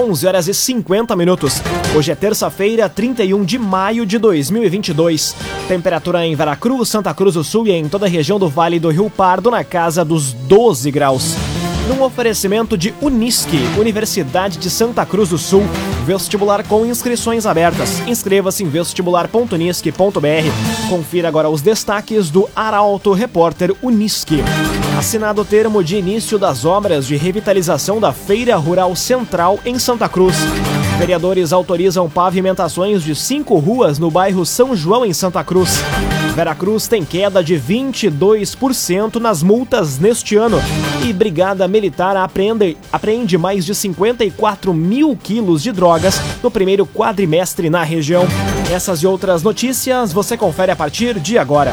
11 horas e 50 minutos. Hoje é terça-feira, 31 de maio de 2022. Temperatura em Veracruz, Santa Cruz do Sul e em toda a região do Vale do Rio Pardo na casa dos 12 graus num oferecimento de Unisque, Universidade de Santa Cruz do Sul. Vestibular com inscrições abertas. Inscreva-se em vestibular.unisque.br. Confira agora os destaques do Arauto Repórter Unisque. Assinado o termo de início das obras de revitalização da Feira Rural Central em Santa Cruz. Vereadores autorizam pavimentações de cinco ruas no bairro São João, em Santa Cruz. Veracruz tem queda de 22% nas multas neste ano. E Brigada Militar apreende, apreende mais de 54 mil quilos de drogas no primeiro quadrimestre na região. Essas e outras notícias você confere a partir de agora.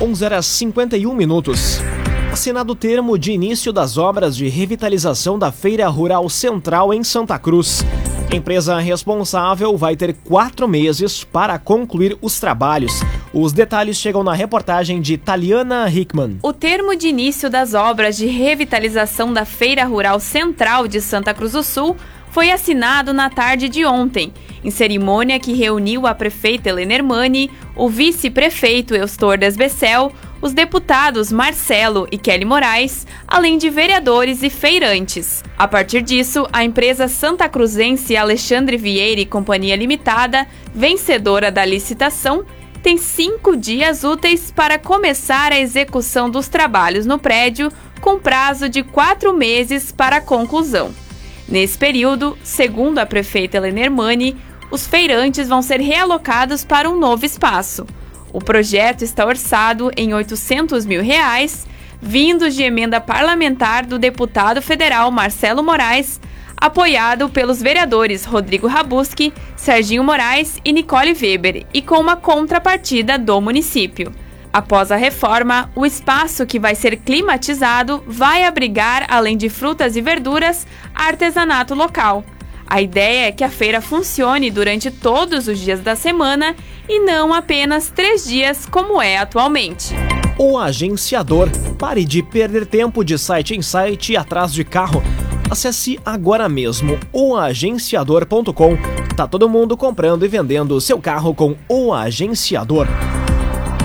11 horas 51 minutos. Assinado o termo de início das obras de revitalização da Feira Rural Central em Santa Cruz. A empresa responsável vai ter quatro meses para concluir os trabalhos. Os detalhes chegam na reportagem de Taliana Hickman. O termo de início das obras de revitalização da Feira Rural Central de Santa Cruz do Sul foi assinado na tarde de ontem, em cerimônia que reuniu a prefeita Helena Hermani, o vice-prefeito Eustor Desbecel, os deputados Marcelo e Kelly Moraes, além de vereadores e feirantes. A partir disso, a empresa Santa Cruzense Alexandre Vieira e Companhia Limitada, vencedora da licitação, tem cinco dias úteis para começar a execução dos trabalhos no prédio, com prazo de quatro meses para a conclusão. Nesse período, segundo a prefeita Helena Hermani, os feirantes vão ser realocados para um novo espaço. O projeto está orçado em 800 mil reais, vindos de emenda parlamentar do deputado federal Marcelo Moraes, apoiado pelos vereadores Rodrigo Rabuski, Serginho Moraes e Nicole Weber, e com uma contrapartida do município. Após a reforma, o espaço que vai ser climatizado vai abrigar, além de frutas e verduras, artesanato local. A ideia é que a feira funcione durante todos os dias da semana e não apenas três dias, como é atualmente. O agenciador. Pare de perder tempo de site em site atrás de carro. Acesse agora mesmo oagenciador.com. Tá todo mundo comprando e vendendo seu carro com o agenciador.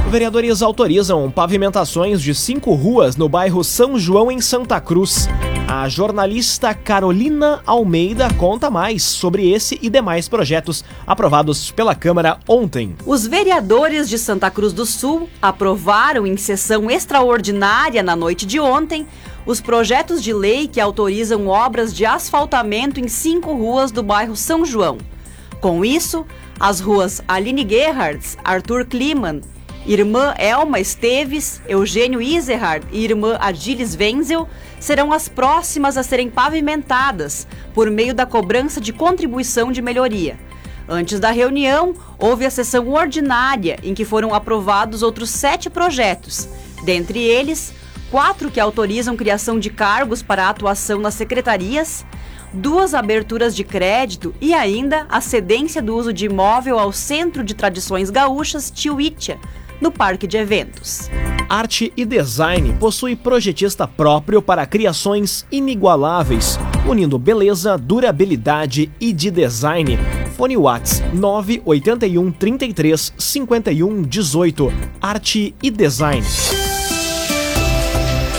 Vereadores autorizam pavimentações de cinco ruas no bairro São João, em Santa Cruz. A jornalista Carolina Almeida conta mais sobre esse e demais projetos aprovados pela Câmara ontem. Os vereadores de Santa Cruz do Sul aprovaram em sessão extraordinária na noite de ontem os projetos de lei que autorizam obras de asfaltamento em cinco ruas do bairro São João. Com isso, as ruas Aline Gerhardt, Arthur Kliman, Irmã Elma Esteves, Eugênio Iserhard e irmã Adilis Wenzel serão as próximas a serem pavimentadas por meio da cobrança de contribuição de melhoria. Antes da reunião, houve a sessão ordinária em que foram aprovados outros sete projetos, dentre eles, quatro que autorizam criação de cargos para atuação nas secretarias, duas aberturas de crédito e ainda a cedência do uso de imóvel ao Centro de Tradições Gaúchas Tiuítia, no parque de eventos. Arte e Design possui projetista próprio para criações inigualáveis, unindo beleza, durabilidade e de design. Fone Whats 981 33 51 18. Arte e Design.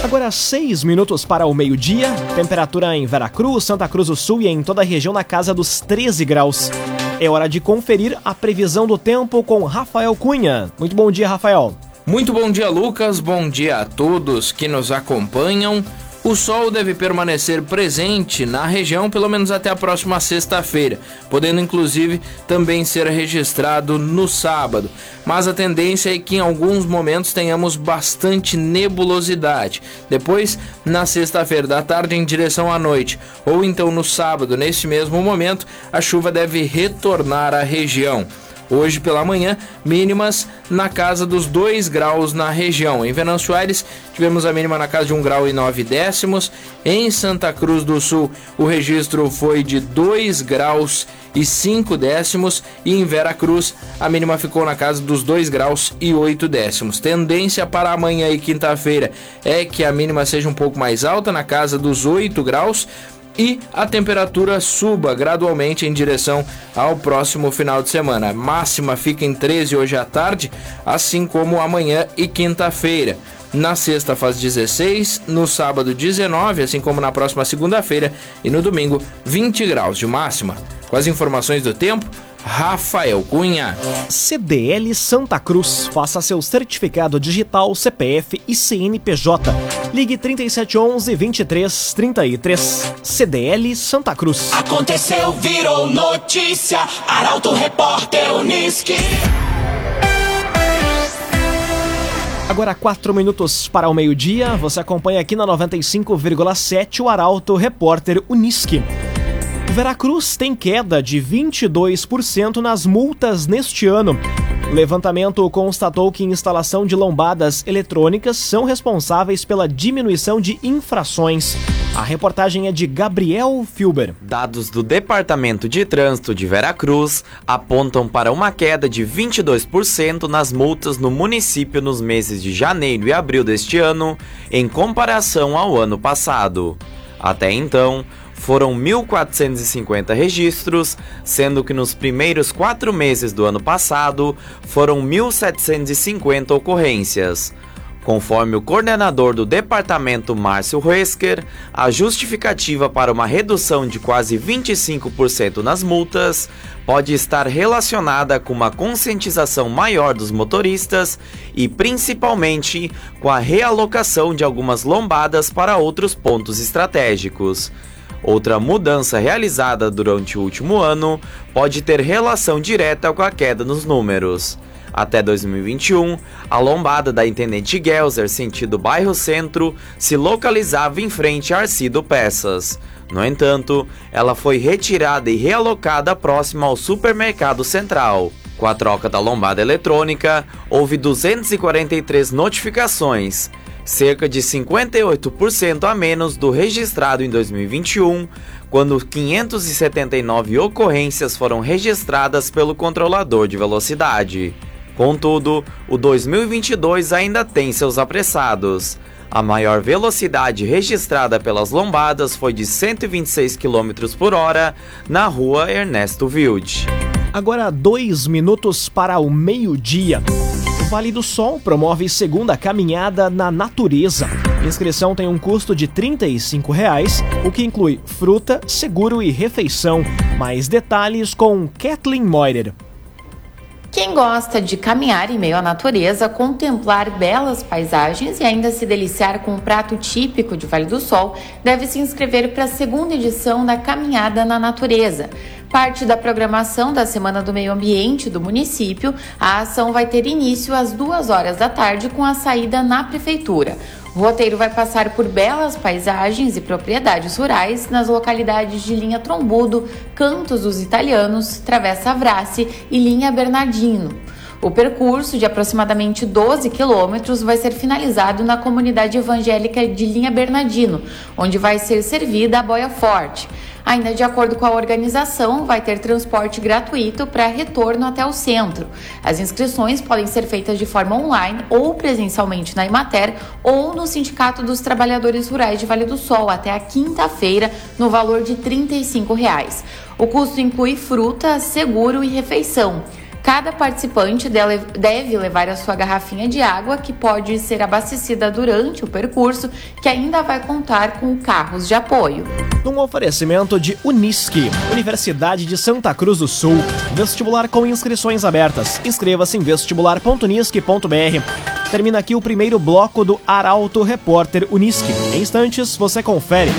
Agora seis minutos para o meio-dia, temperatura em Veracruz, Santa Cruz do Sul e em toda a região na casa dos 13 graus. É hora de conferir a previsão do tempo com Rafael Cunha. Muito bom dia, Rafael. Muito bom dia, Lucas. Bom dia a todos que nos acompanham. O sol deve permanecer presente na região pelo menos até a próxima sexta-feira, podendo inclusive também ser registrado no sábado. Mas a tendência é que em alguns momentos tenhamos bastante nebulosidade. Depois, na sexta-feira da tarde em direção à noite, ou então no sábado, nesse mesmo momento, a chuva deve retornar à região. Hoje pela manhã, mínimas na casa dos 2 graus na região. Em Venâncio Aires, tivemos a mínima na casa de 1 grau e 9 décimos. Em Santa Cruz do Sul, o registro foi de 2 graus e 5 décimos. E em Vera Cruz, a mínima ficou na casa dos 2 graus e 8 décimos. Tendência para amanhã e quinta-feira é que a mínima seja um pouco mais alta, na casa dos 8 graus e a temperatura suba gradualmente em direção ao próximo final de semana. A máxima fica em 13 hoje à tarde, assim como amanhã e quinta-feira. Na sexta faz 16, no sábado 19, assim como na próxima segunda-feira e no domingo 20 graus de máxima. Com as informações do tempo, Rafael Cunha. CDL Santa Cruz. Faça seu certificado digital, CPF e CNPJ. Ligue 3711 2333. CDL Santa Cruz. Aconteceu, virou notícia. Arauto Repórter Uniski. Agora, quatro minutos para o meio-dia. Você acompanha aqui na 95,7 o Arauto Repórter Uniski. Veracruz tem queda de 22% nas multas neste ano. O levantamento constatou que instalação de lombadas eletrônicas são responsáveis pela diminuição de infrações. A reportagem é de Gabriel Filber. Dados do Departamento de Trânsito de Veracruz apontam para uma queda de 22% nas multas no município nos meses de janeiro e abril deste ano, em comparação ao ano passado. Até então, foram 1.450 registros, sendo que nos primeiros quatro meses do ano passado foram 1.750 ocorrências. Conforme o coordenador do departamento Márcio Resker, a justificativa para uma redução de quase 25% nas multas pode estar relacionada com uma conscientização maior dos motoristas e principalmente com a realocação de algumas lombadas para outros pontos estratégicos. Outra mudança realizada durante o último ano pode ter relação direta com a queda nos números. Até 2021, a lombada da Intendente Gelser, sentido bairro Centro, se localizava em frente a Arcido Peças. No entanto, ela foi retirada e realocada próxima ao Supermercado Central. Com a troca da lombada eletrônica, houve 243 notificações, cerca de 58% a menos do registrado em 2021, quando 579 ocorrências foram registradas pelo controlador de velocidade. Contudo, o 2022 ainda tem seus apressados. A maior velocidade registrada pelas lombadas foi de 126 km por hora na rua Ernesto Wild. Agora, dois minutos para o meio-dia. Vale do Sol promove segunda caminhada na natureza. A inscrição tem um custo de 35 reais, o que inclui fruta, seguro e refeição. Mais detalhes com Kathleen Moirer. Quem gosta de caminhar em meio à natureza, contemplar belas paisagens e ainda se deliciar com um prato típico de Vale do Sol, deve se inscrever para a segunda edição da Caminhada na Natureza. Parte da programação da Semana do Meio Ambiente do município, a ação vai ter início às duas horas da tarde com a saída na prefeitura. O roteiro vai passar por belas paisagens e propriedades rurais nas localidades de Linha Trombudo, Cantos dos Italianos, Travessa Avrace e Linha Bernardino. O percurso, de aproximadamente 12 quilômetros, vai ser finalizado na comunidade evangélica de Linha Bernardino, onde vai ser servida a boia forte. Ainda de acordo com a organização, vai ter transporte gratuito para retorno até o centro. As inscrições podem ser feitas de forma online ou presencialmente na Imater ou no Sindicato dos Trabalhadores Rurais de Vale do Sol até a quinta-feira, no valor de 35 reais. O custo inclui fruta, seguro e refeição. Cada participante deve levar a sua garrafinha de água, que pode ser abastecida durante o percurso, que ainda vai contar com carros de apoio. Num oferecimento de Unisque, Universidade de Santa Cruz do Sul. Vestibular com inscrições abertas. Inscreva-se em vestibular.unisque.br. Termina aqui o primeiro bloco do Arauto Repórter Unisque. Em instantes, você confere.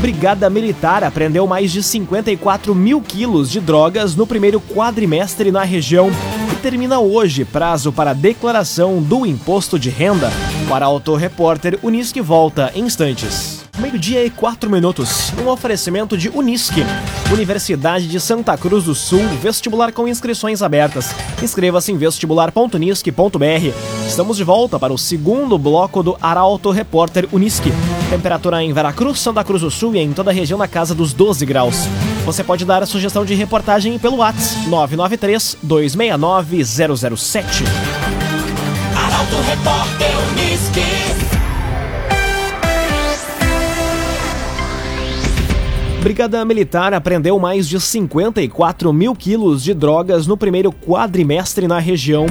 Brigada Militar apreendeu mais de 54 mil quilos de drogas no primeiro quadrimestre na região. E termina hoje prazo para declaração do imposto de renda. O Arauto Repórter Unisque volta em instantes. Meio-dia e quatro minutos. Um oferecimento de Unisque, Universidade de Santa Cruz do Sul, vestibular com inscrições abertas. Inscreva-se em vestibular.unisque.br. Estamos de volta para o segundo bloco do Arauto Repórter Unisque. Temperatura em Veracruz, Santa Cruz do Sul e em toda a região na casa dos 12 graus. Você pode dar a sugestão de reportagem pelo WhatsApp 993 269 007. Arauto Repórter Unisque. Brigada Militar apreendeu mais de 54 mil quilos de drogas no primeiro quadrimestre na região.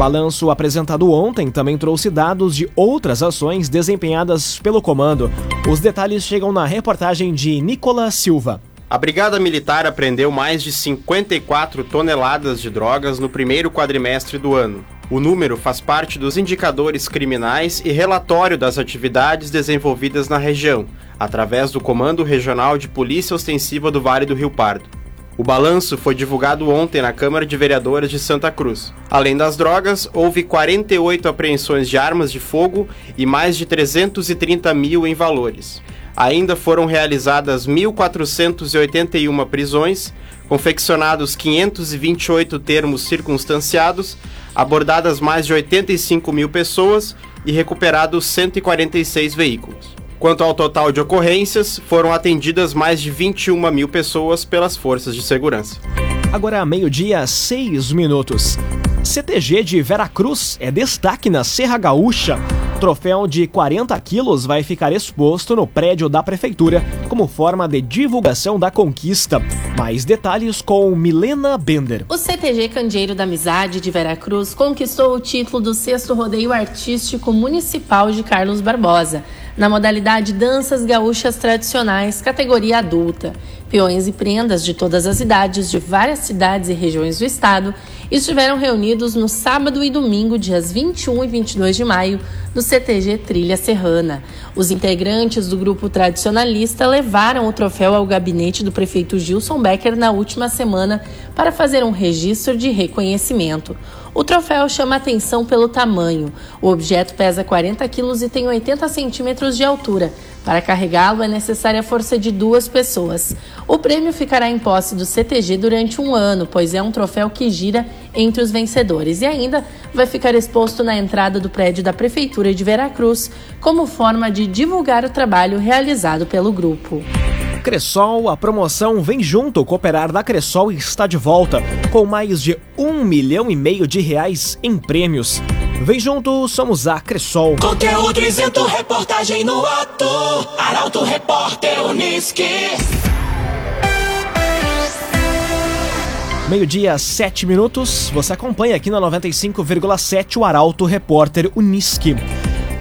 Balanço apresentado ontem também trouxe dados de outras ações desempenhadas pelo comando. Os detalhes chegam na reportagem de Nicolas Silva. A Brigada Militar apreendeu mais de 54 toneladas de drogas no primeiro quadrimestre do ano. O número faz parte dos indicadores criminais e relatório das atividades desenvolvidas na região, através do Comando Regional de Polícia Ostensiva do Vale do Rio Pardo. O balanço foi divulgado ontem na Câmara de Vereadores de Santa Cruz. Além das drogas, houve 48 apreensões de armas de fogo e mais de 330 mil em valores. Ainda foram realizadas 1.481 prisões, confeccionados 528 termos circunstanciados, abordadas mais de 85 mil pessoas e recuperados 146 veículos. Quanto ao total de ocorrências, foram atendidas mais de 21 mil pessoas pelas forças de segurança. Agora, meio-dia, seis minutos. CTG de Veracruz é destaque na Serra Gaúcha. Troféu de 40 quilos vai ficar exposto no prédio da Prefeitura como forma de divulgação da conquista. Mais detalhes com Milena Bender. O CTG Candeeiro da Amizade de Veracruz conquistou o título do sexto rodeio artístico municipal de Carlos Barbosa na modalidade Danças Gaúchas Tradicionais, categoria adulta. Peões e prendas de todas as idades de várias cidades e regiões do estado estiveram reunidos no sábado e domingo, dias 21 e 22 de maio, no CTG Trilha Serrana. Os integrantes do grupo tradicionalista levaram o troféu ao gabinete do prefeito Gilson Becker na última semana para fazer um registro de reconhecimento. O troféu chama atenção pelo tamanho. O objeto pesa 40 quilos e tem 80 centímetros de altura. Para carregá-lo é necessária a força de duas pessoas. O prêmio ficará em posse do CTG durante um ano, pois é um troféu que gira entre os vencedores e ainda vai ficar exposto na entrada do prédio da Prefeitura de Veracruz como forma de divulgar o trabalho realizado pelo grupo. Cressol, a promoção Vem Junto Cooperar da Cressol está de volta, com mais de um milhão e meio de reais em prêmios. Vem junto, somos a Cressol. Conteúdo isento, reportagem no ato. Arauto Repórter Unisque. Meio-dia, sete minutos. Você acompanha aqui na 95,7 o Arauto Repórter Unisque.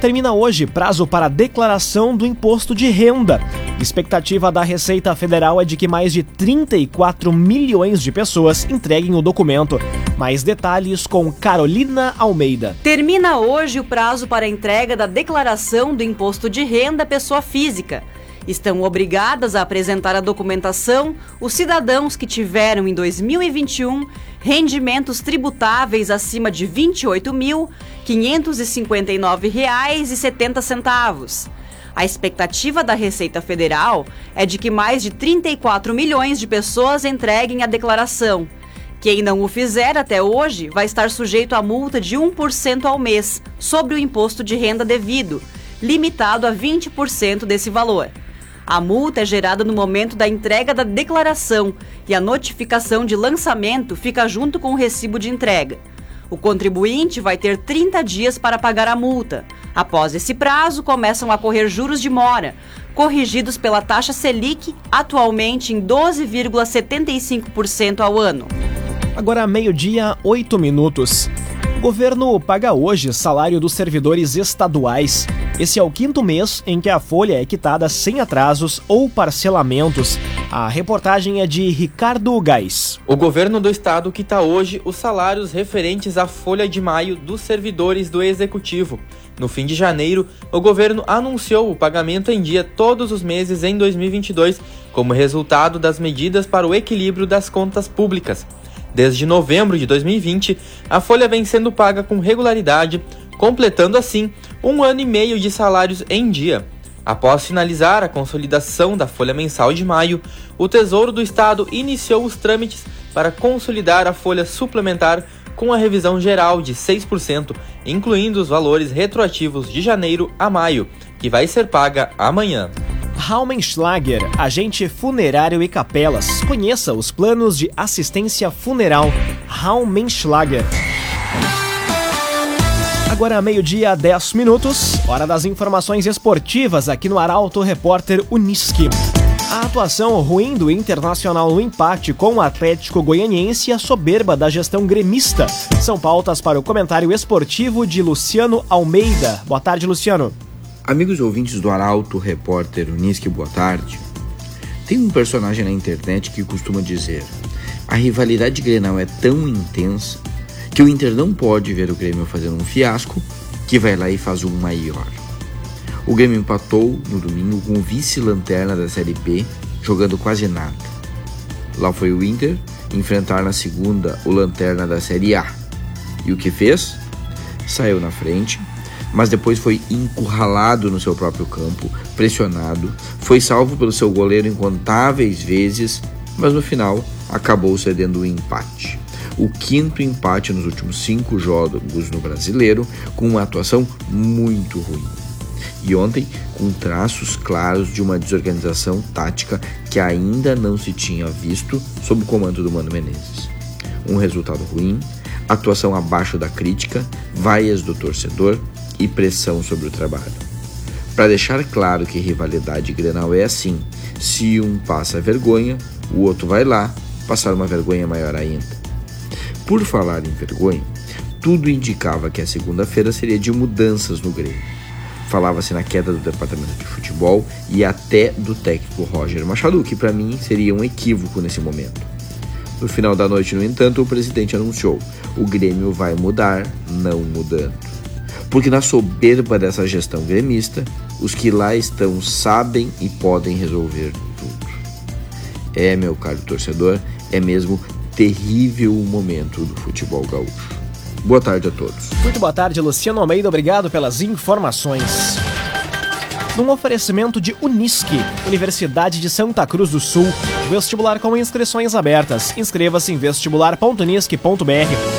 Termina hoje prazo para declaração do imposto de renda. Expectativa da Receita Federal é de que mais de 34 milhões de pessoas entreguem o documento. Mais detalhes com Carolina Almeida. Termina hoje o prazo para entrega da declaração do imposto de renda pessoa física. Estão obrigadas a apresentar a documentação os cidadãos que tiveram em 2021 rendimentos tributáveis acima de R$ 28.559,70. A expectativa da Receita Federal é de que mais de 34 milhões de pessoas entreguem a declaração. Quem não o fizer até hoje vai estar sujeito a multa de 1% ao mês sobre o imposto de renda devido, limitado a 20% desse valor. A multa é gerada no momento da entrega da declaração e a notificação de lançamento fica junto com o recibo de entrega. O contribuinte vai ter 30 dias para pagar a multa. Após esse prazo, começam a correr juros de mora, corrigidos pela taxa Selic, atualmente em 12,75% ao ano. Agora, meio-dia, oito minutos. Governo paga hoje salário dos servidores estaduais. Esse é o quinto mês em que a folha é quitada sem atrasos ou parcelamentos. A reportagem é de Ricardo Gás. O governo do estado quita hoje os salários referentes à folha de maio dos servidores do executivo. No fim de janeiro, o governo anunciou o pagamento em dia todos os meses em 2022, como resultado das medidas para o equilíbrio das contas públicas. Desde novembro de 2020, a folha vem sendo paga com regularidade, completando assim um ano e meio de salários em dia. Após finalizar a consolidação da folha mensal de maio, o Tesouro do Estado iniciou os trâmites para consolidar a folha suplementar com a revisão geral de 6%, incluindo os valores retroativos de janeiro a maio, que vai ser paga amanhã. Raumenschlager, agente funerário e capelas. Conheça os planos de assistência funeral Raumenschlager. Agora meio-dia, 10 minutos, hora das informações esportivas aqui no Arauto Repórter Uniski. A atuação ruim do Internacional no empate com o Atlético Goianiense e a soberba da gestão gremista são pautas para o comentário esportivo de Luciano Almeida. Boa tarde, Luciano. Amigos ouvintes do Arauto Repórter Uniski, boa tarde. Tem um personagem na internet que costuma dizer: a rivalidade Grenal é tão intensa que o Inter não pode ver o Grêmio fazendo um fiasco, que vai lá e faz um maior. O Grêmio empatou no domingo com o vice-lanterna da Série B, jogando quase nada. Lá foi o Inter enfrentar na segunda o lanterna da Série A. E o que fez? Saiu na frente, mas depois foi encurralado no seu próprio campo, pressionado, foi salvo pelo seu goleiro incontáveis vezes, mas no final acabou cedendo o um empate o quinto empate nos últimos cinco jogos no brasileiro, com uma atuação muito ruim. E ontem, com traços claros de uma desorganização tática que ainda não se tinha visto sob o comando do Mano Menezes. Um resultado ruim, atuação abaixo da crítica, vaias do torcedor e pressão sobre o trabalho. Para deixar claro que rivalidade Grenal é assim: se um passa vergonha, o outro vai lá passar uma vergonha maior ainda. Por falar em vergonha, tudo indicava que a segunda-feira seria de mudanças no Grêmio. Falava-se na queda do departamento de futebol e até do técnico Roger Machado, que para mim seria um equívoco nesse momento. No final da noite, no entanto, o presidente anunciou: o Grêmio vai mudar, não mudando. Porque na soberba dessa gestão gremista, os que lá estão sabem e podem resolver tudo. É, meu caro torcedor, é mesmo terrível momento do futebol gaúcho. Boa tarde a todos. Muito boa tarde, Luciano Almeida. Obrigado pelas informações. Num oferecimento de Unisque, Universidade de Santa Cruz do Sul, vestibular com inscrições abertas. Inscreva-se em vestibular.unisque.br.